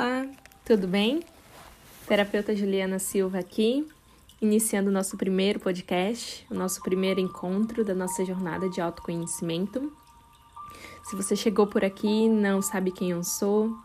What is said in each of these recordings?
Olá, tudo bem? Terapeuta Juliana Silva aqui, iniciando o nosso primeiro podcast, o nosso primeiro encontro da nossa jornada de autoconhecimento. Se você chegou por aqui e não sabe quem eu sou,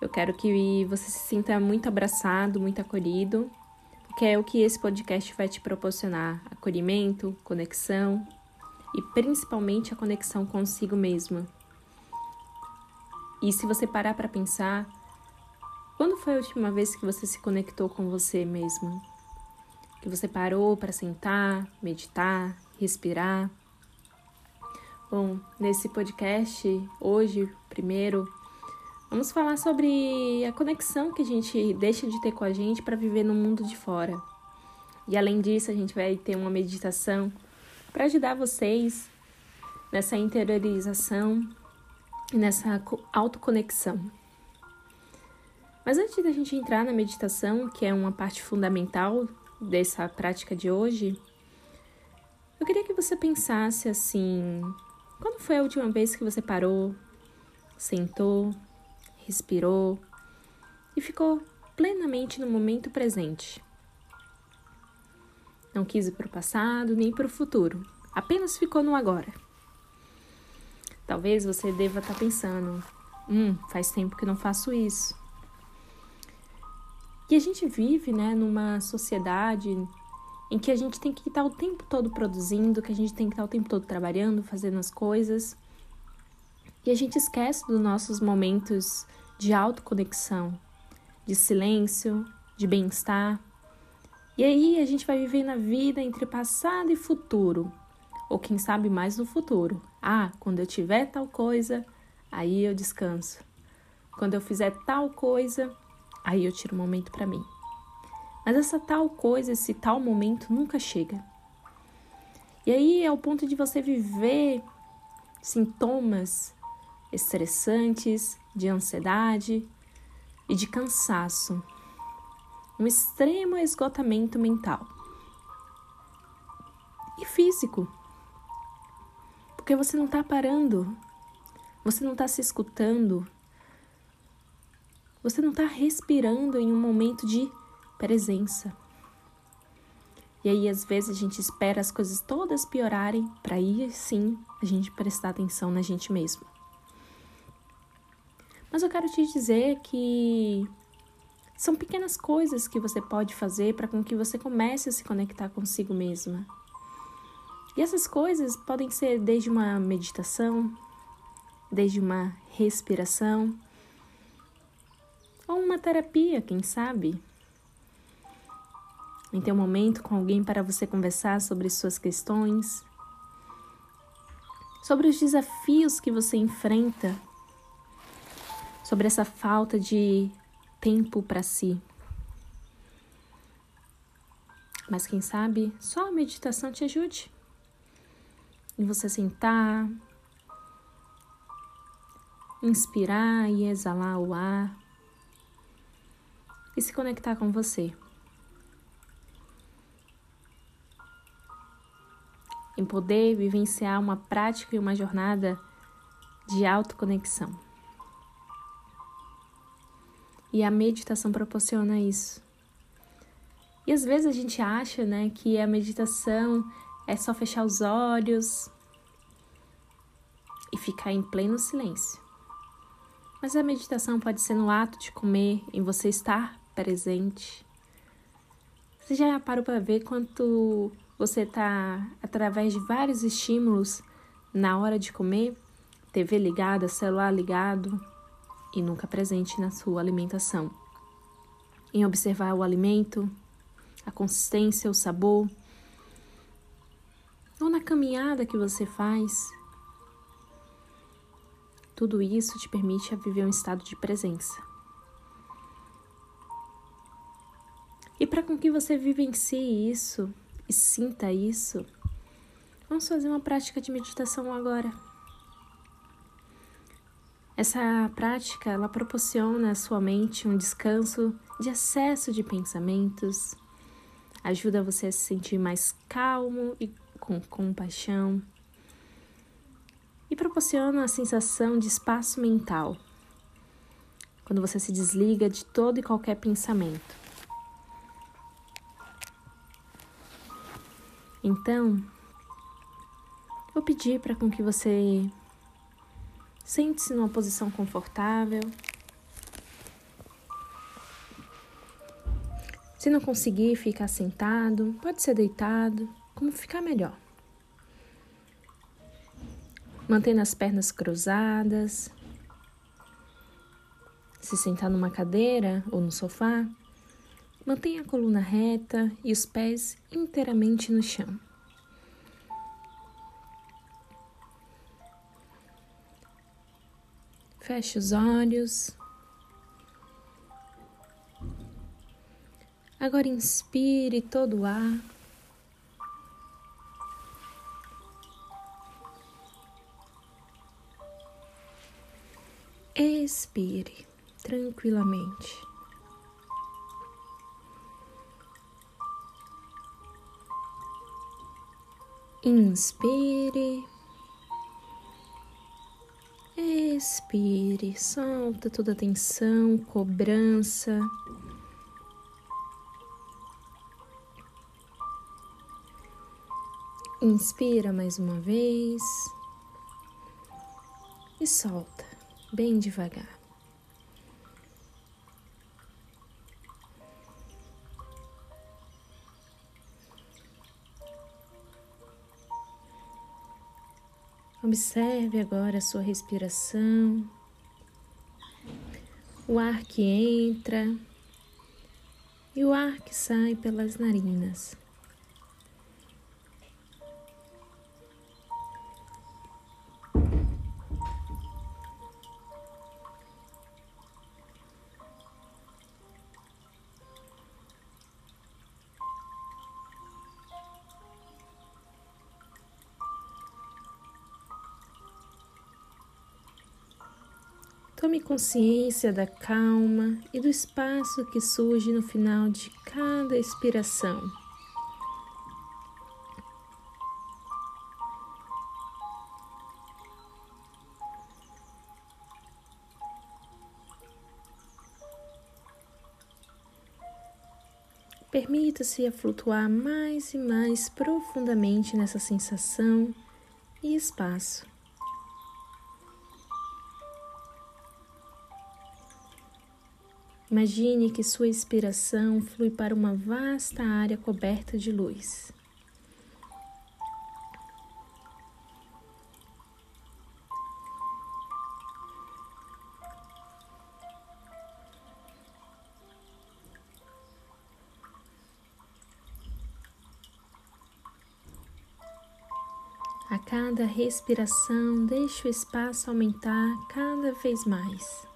eu quero que você se sinta muito abraçado, muito acolhido, porque é o que esse podcast vai te proporcionar: acolhimento, conexão e principalmente a conexão consigo mesma. E se você parar para pensar, quando foi a última vez que você se conectou com você mesmo? Que você parou para sentar, meditar, respirar? Bom, nesse podcast, hoje, primeiro, vamos falar sobre a conexão que a gente deixa de ter com a gente para viver no mundo de fora. E além disso, a gente vai ter uma meditação para ajudar vocês nessa interiorização e nessa autoconexão. Mas antes da gente entrar na meditação, que é uma parte fundamental dessa prática de hoje, eu queria que você pensasse assim: quando foi a última vez que você parou, sentou, respirou e ficou plenamente no momento presente? Não quis ir para o passado nem para o futuro, apenas ficou no agora. Talvez você deva estar tá pensando: hum, faz tempo que não faço isso. E a gente vive, né, numa sociedade em que a gente tem que estar o tempo todo produzindo, que a gente tem que estar o tempo todo trabalhando, fazendo as coisas. E a gente esquece dos nossos momentos de autoconexão, de silêncio, de bem-estar. E aí a gente vai vivendo a vida entre passado e futuro, ou quem sabe mais no futuro. Ah, quando eu tiver tal coisa, aí eu descanso. Quando eu fizer tal coisa, Aí eu tiro um momento para mim. Mas essa tal coisa, esse tal momento nunca chega. E aí é o ponto de você viver sintomas estressantes, de ansiedade e de cansaço. Um extremo esgotamento mental e físico. Porque você não está parando, você não está se escutando, você não está respirando em um momento de presença. E aí, às vezes, a gente espera as coisas todas piorarem para aí sim a gente prestar atenção na gente mesmo. Mas eu quero te dizer que são pequenas coisas que você pode fazer para com que você comece a se conectar consigo mesma. E essas coisas podem ser desde uma meditação, desde uma respiração, ou uma terapia, quem sabe? Em ter um momento com alguém para você conversar sobre suas questões, sobre os desafios que você enfrenta, sobre essa falta de tempo para si. Mas quem sabe só a meditação te ajude. Em você sentar, inspirar e exalar o ar e se conectar com você. Em poder vivenciar uma prática e uma jornada de autoconexão. E a meditação proporciona isso. E às vezes a gente acha, né, que a meditação é só fechar os olhos e ficar em pleno silêncio. Mas a meditação pode ser no ato de comer, em você estar presente. Você já parou para ver quanto você está, através de vários estímulos, na hora de comer, TV ligada, celular ligado e nunca presente na sua alimentação? Em observar o alimento, a consistência, o sabor, ou na caminhada que você faz. Tudo isso te permite viver um estado de presença. E para com que você vivencie isso e sinta isso, vamos fazer uma prática de meditação agora. Essa prática, ela proporciona à sua mente um descanso de excesso de pensamentos, ajuda você a se sentir mais calmo e com compaixão, e proporciona a sensação de espaço mental, quando você se desliga de todo e qualquer pensamento. Então, vou pedir para com que você sente-se numa posição confortável. Se não conseguir ficar sentado, pode ser deitado, como ficar melhor. Mantendo as pernas cruzadas. Se sentar numa cadeira ou no sofá, mantenha a coluna reta e os pés inteiramente no chão. Feche os olhos. Agora inspire todo o ar. Expire tranquilamente. Inspire. Expire, solta toda a tensão, cobrança. Inspira mais uma vez e solta bem devagar. Observe agora a sua respiração, o ar que entra e o ar que sai pelas narinas. Consciência da calma e do espaço que surge no final de cada expiração. Permita-se a flutuar mais e mais profundamente nessa sensação e espaço. Imagine que sua inspiração flui para uma vasta área coberta de luz. A cada respiração, deixe o espaço aumentar cada vez mais.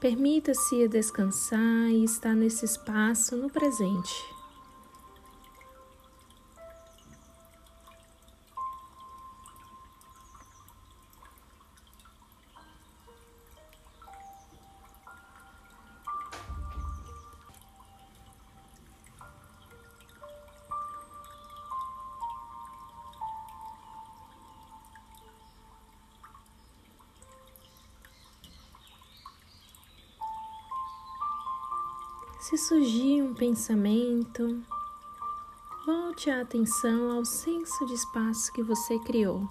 Permita-se descansar e estar nesse espaço no presente. Se surgir um pensamento, volte a atenção ao senso de espaço que você criou.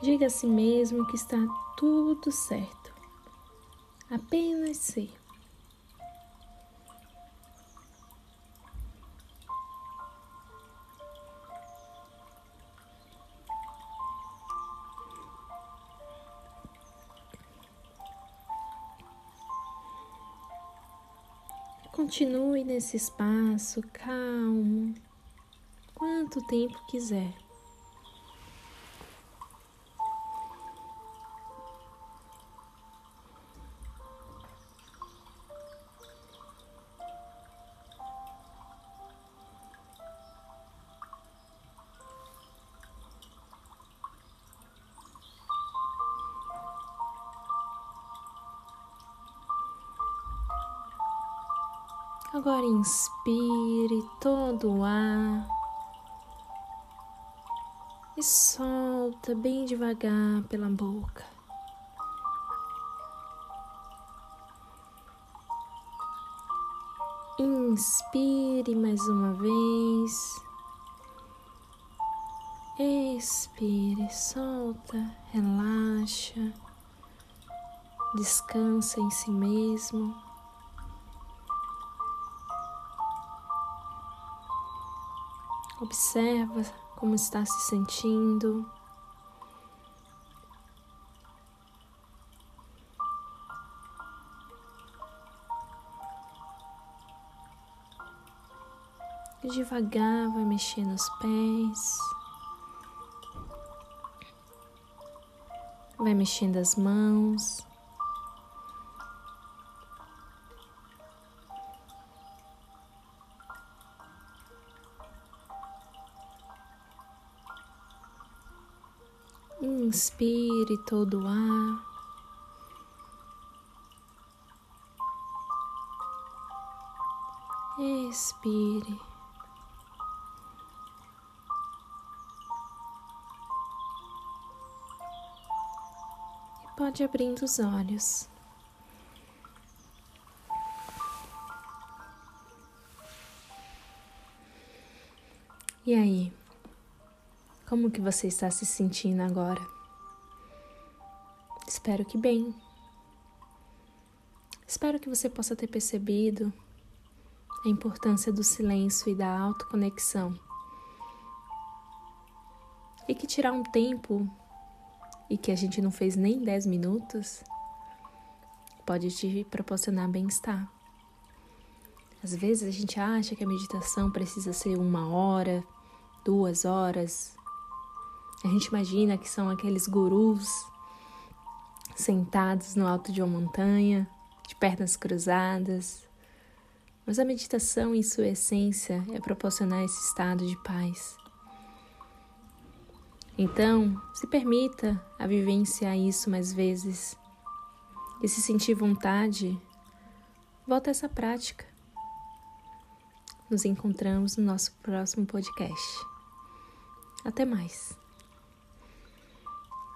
Diga a si mesmo que está tudo certo. Apenas ser. Continue nesse espaço calmo, quanto tempo quiser. Agora inspire todo o ar e solta bem devagar pela boca. Inspire mais uma vez. Expire, solta, relaxa, descansa em si mesmo. Observa como está se sentindo. Devagar vai mexendo os pés. Vai mexendo as mãos. Inspire todo o ar. Expire. E pode abrindo os olhos. E aí? Como que você está se sentindo agora? Espero que bem. Espero que você possa ter percebido a importância do silêncio e da autoconexão. E que tirar um tempo e que a gente não fez nem 10 minutos pode te proporcionar bem-estar. Às vezes a gente acha que a meditação precisa ser uma hora, duas horas, a gente imagina que são aqueles gurus sentados no alto de uma montanha, de pernas cruzadas. Mas a meditação, em sua essência, é proporcionar esse estado de paz. Então, se permita a vivenciar isso mais vezes. E se sentir vontade, volta a essa prática. Nos encontramos no nosso próximo podcast. Até mais!